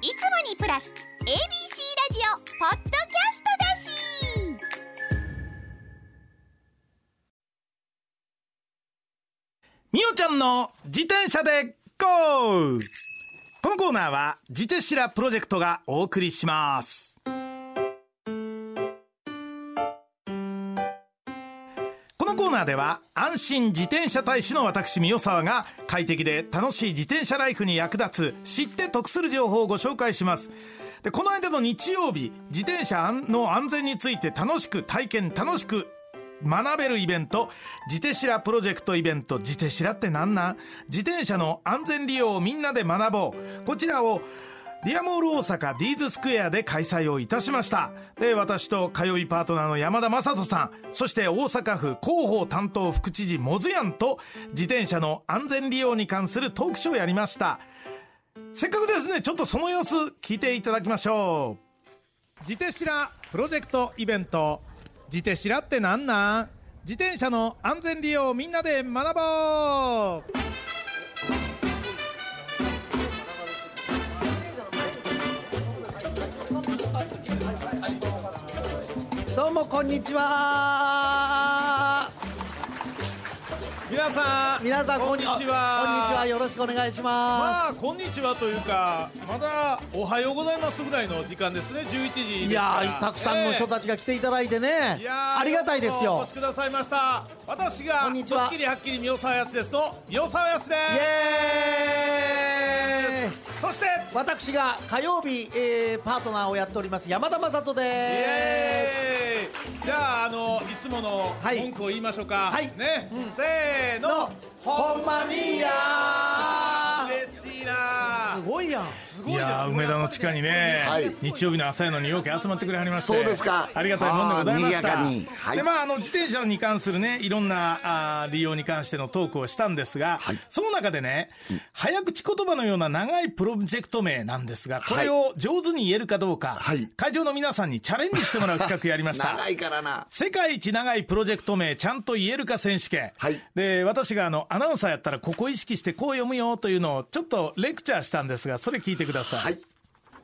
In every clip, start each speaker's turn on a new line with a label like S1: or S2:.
S1: いつもにプラス ABC ラジオポッドキャストだし
S2: みおちゃんの自転車で GO! このコーナーは自転車プロジェクトがお送りします。コーナーでは安心自転車大使の私三沢が快適で楽しい自転車ライフに役立つ知って得する情報をご紹介します。でこの間の日曜日自転車の安全について楽しく体験楽しく学べるイベント。自転車プロジェクトイベント。自転車ってなんなん？自転車の安全利用をみんなで学ぼう。こちらをディアモール大阪ディーズスクエアで開催をいたしました。で私と通いパートナーの山田雅人さん。そして大阪府広報担当副知事モズヤンと自転車の安全利用に関するトークショーをやりました。せっかくですねちょっとその様子聞いていただきましょう。自転車プロジェクトイベント。自転車ってなんなん？自転車の安全利用をみんなで学ぼう。
S3: もこんにちは。
S2: 皆さん。
S3: 皆さん
S2: こんにちは。
S3: こんにちは。よろしくお願いしま
S2: まあこんにちはというかまだおはようございますぐらいの時間ですね。11時
S3: いやーたくさんの人たちが来ていただいてね。
S2: いやー
S3: ありがたいです
S2: お
S3: よ
S2: 越しくださいました私が
S3: こんにちは。
S2: はっきりはっきり宮沢康ですと宮沢康で
S3: イエーイ。
S2: すそして
S3: 私が火曜日、えーパートナーをやっております山田雅人
S2: イ
S3: で
S2: エーイじゃああのいつもの
S3: はい
S2: 文句を言いましょうか。
S3: はい。
S2: ね、せーの。
S3: ほんまにや
S2: い
S3: や
S2: 梅田の地下にね、
S4: はい。
S2: 日曜日の朝やのによく集まってくれはりまして。
S4: そうですか。
S2: ありがたいもんでございました。
S4: あー賑やかに。はい。
S2: でまああの自転車に関するねいろんなあー利用に関してのトークをしたんですが、
S4: はい。
S2: その中でね、早口言葉のような長いプロジェクト名なんですがこれを上手に言えるかどうか、
S4: はい。
S2: 会場の皆さんにチャレンジしてもらう企画やりました。
S4: 長いからな。
S2: 世界一長いプロジェクト名ちゃんと言えるか選手権、
S4: はい。
S2: で私があのアナウンサーやったらここ意識してこう読むよというのをちょっとレクチャーしたんですがそれ聞いてください、
S4: はい。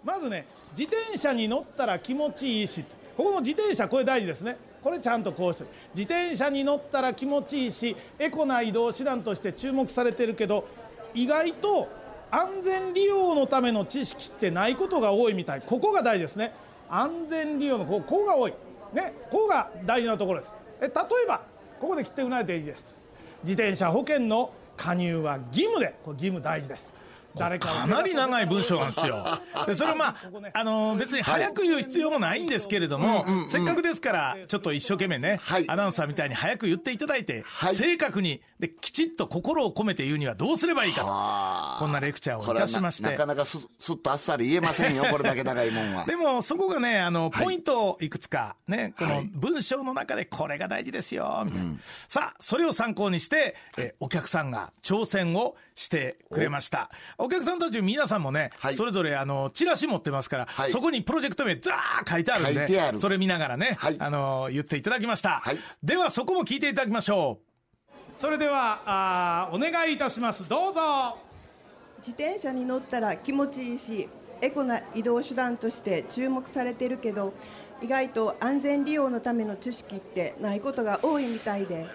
S2: まずね自転車に乗ったら気持ちいいし。ここの自転車これ大事ですね。これちゃんとこうして。自転車に乗ったら気持ちいいしエコな移動手段として注目されてるけど意外と安全利用のための知識ってないことが多いみたい。ここが大事ですね。安全利用のここが多い。ねここが大事なところです。え例えばここで切ってくれないといいです。自転車保険の加入は義務で。これ義務大事です誰かを
S5: かなり長い文章なんですよ。で、それをまあ、あのー別に早く言う必要もないんですけれども、せっかくですから、ちょっと一生懸命ね、
S4: はい。
S5: アナウンサーみたいに早く言っていただいて、
S4: はい。
S5: 正確に、で、きちっと心を込めて言うにはどうすればいいかと、
S4: あ。
S5: こんなレクチャーをい
S4: これはな
S5: たしまして。
S4: なか。なかすすっとあっさり言えませんよ これだけ長いもんは。
S5: でも、そこがね、あの、
S4: はい。
S5: ポイントをいくつか、ね、この
S4: はい
S5: 文章の中でこれが大事ですよ、みたいな。さあ、それを参考にして、えお客さんが挑戦をしてくれました。お客さんたち皆さんもね、
S4: はい。
S5: それぞれあの、チラシ持ってますから、
S4: はい。
S5: そこにプロジェクト名ザー書いてあるんで、
S4: 書いてある。
S5: それ見ながらね、
S4: はい。
S5: あの、言っていただきました。
S4: はい。
S5: では、そこも聞いていただきましょう。
S2: それではあーお願いいたします。どうぞ。
S6: 自転車に乗ったら気持ちいいしエコな移動手段として注目されてるけど意外と安全利用のための知識ってないことが多いみたいで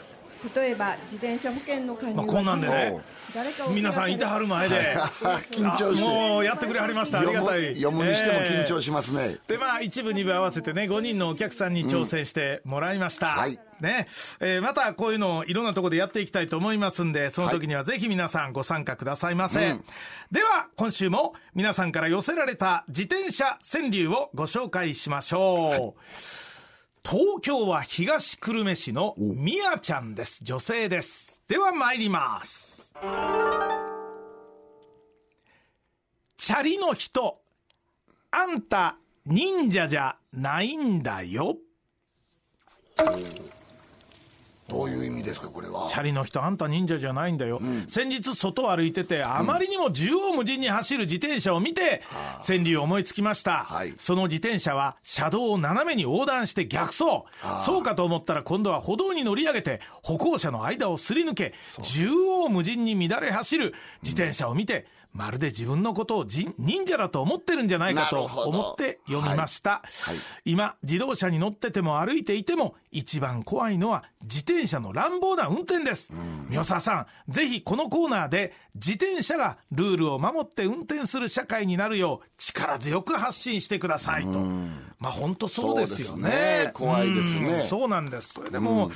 S6: 例えば自転車保険の加入
S5: まあこんなんでね
S6: 誰かを
S5: 皆さんいてはる前で、
S4: 緊張して。
S5: あもうやってくれはりました。ありがたい。
S4: 読むにしても緊張しますね、
S5: でまあ一部二部合わせてね5人のお客さんに挑戦してもらいました、
S4: はい。
S5: ね。えーまたこういうのをいろんなところでやっていきたいと思いますんでその時にはぜひ皆さんご参加くださいませ、
S4: うん。
S5: では今週も皆さんから寄せられた自転車川柳をご紹介しましょう、東京は東久留米市のみやちゃんです。女性です。では参ります。チャリの人あんた忍者じゃないんだよ
S4: どういう意味ですかこれは。
S5: チャリの人あんた忍者じゃないんだよ、先日外を歩いててあまりにも縦横無尽に走る自転車を見て、川柳を思いつきました、
S4: はい。
S5: その自転車は車道を斜めに横断して逆走。そうかと思ったら今度は歩道に乗り上げて歩行者の間をすり抜け縦横無尽に乱れ走る自転車を見て、
S2: まるで自分のことを忍者だと思ってるんじゃないかと思って読みました、はい。はい、今自動車に乗ってても歩いていても一番怖いのは自転車の乱暴な運転です。宮沢さんぜひこのコーナーで自転車がルールを守って運転する社会になるよう力強く発信してくださいとまあ本当そうですよね、ね、
S4: 怖いですね。
S2: そうなんです。それでも、うん、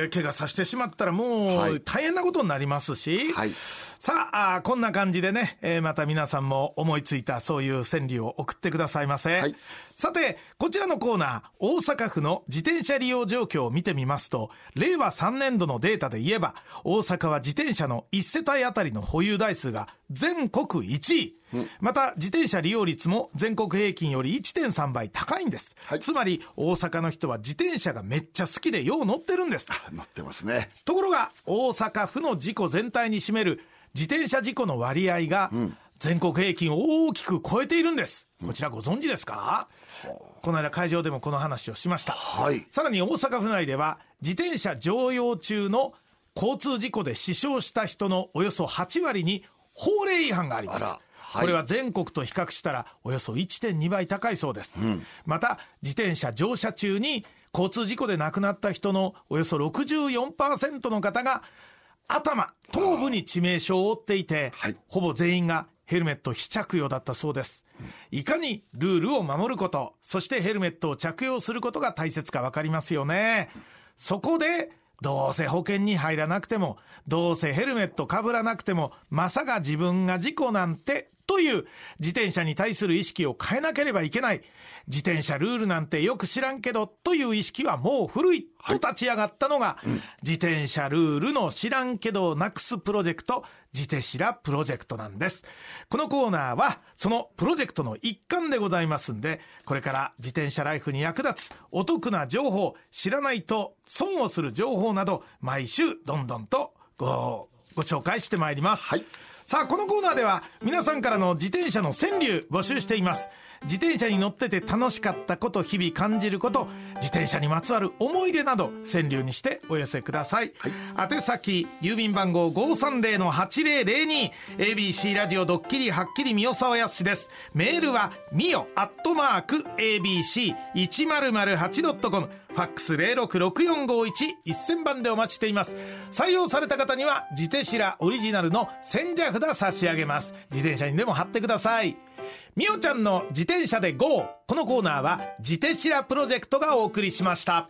S2: えー、怪我させてしまったらもう大変なことになりますし、はい、さああこんな感じでね、えー、また皆さんも思いついたそういう川柳を送ってくださいませ、はい、さてこちらのコーナー大阪府の自転車利用状況を見てみますと令和3年度のデータで言えば大阪は自転車の1世帯あたりの保有台数が全国1位、うん、また自転車利用率も全国平均より1.3倍高いんです、はい、つまり大阪の人は自転車がめっちゃ好きでよう乗ってるんです。
S4: 乗ってますね。
S2: ところが大阪府の事故全体に占める自転車事故の割合が全国平均を大きく超えているんです、こちらご存知ですか、うん、この間会場でもこの話をしました、はい、さらに大阪府内では自転車乗用中の交通事故で死傷した人のおよそ8割に法令違反があります。はい、これは全国と比較したらおよそ1.2倍高いそうです、うん、また自転車乗車中に交通事故で亡くなった人のおよそ64%の方が頭頭部に致命傷を負っていて、はい、ほぼ全員がヘルメット非着用だったそうです、いかにルールを守ることそしてヘルメットを着用することが大切か分かりますよね。そこでどうせ保険に入らなくても、どうせヘルメットかぶらなくても、まさか自分が事故なんて、という自転車に対する意識を変えなければいけない。自転車ルールなんてよく知らんけど、という意識はもう古い。と立ち上がったのが、はいうん、自転車ルールの知らんけどなくすプロジェクト、自転車プロジェクトなんです。このコーナーは、そのプロジェクトの一環でございますんで、これから自転車ライフに役立つお得な情報、知らないと損をする情報など、毎週どんどんとご、ご紹介してまいります。はい。さあ、このコーナーでは皆さんからの自転車の川柳募集しています。自転車に乗ってて楽しかったこと日々感じること自転車にまつわる思い出など川柳にしてお寄せください、はい、宛先郵便番号530-8002 ABC ラジオドッキリはっきり三代沢康です。メールはみよアットマーク ABC1008.com ファックス066451-1000番でお待ちしています。採用された方には自転車オリジナルの千社札差し上げます。自転車にでも貼ってくださいみおちゃんの自転車で GO このコーナーは自転車プロジェクトがお送りしました。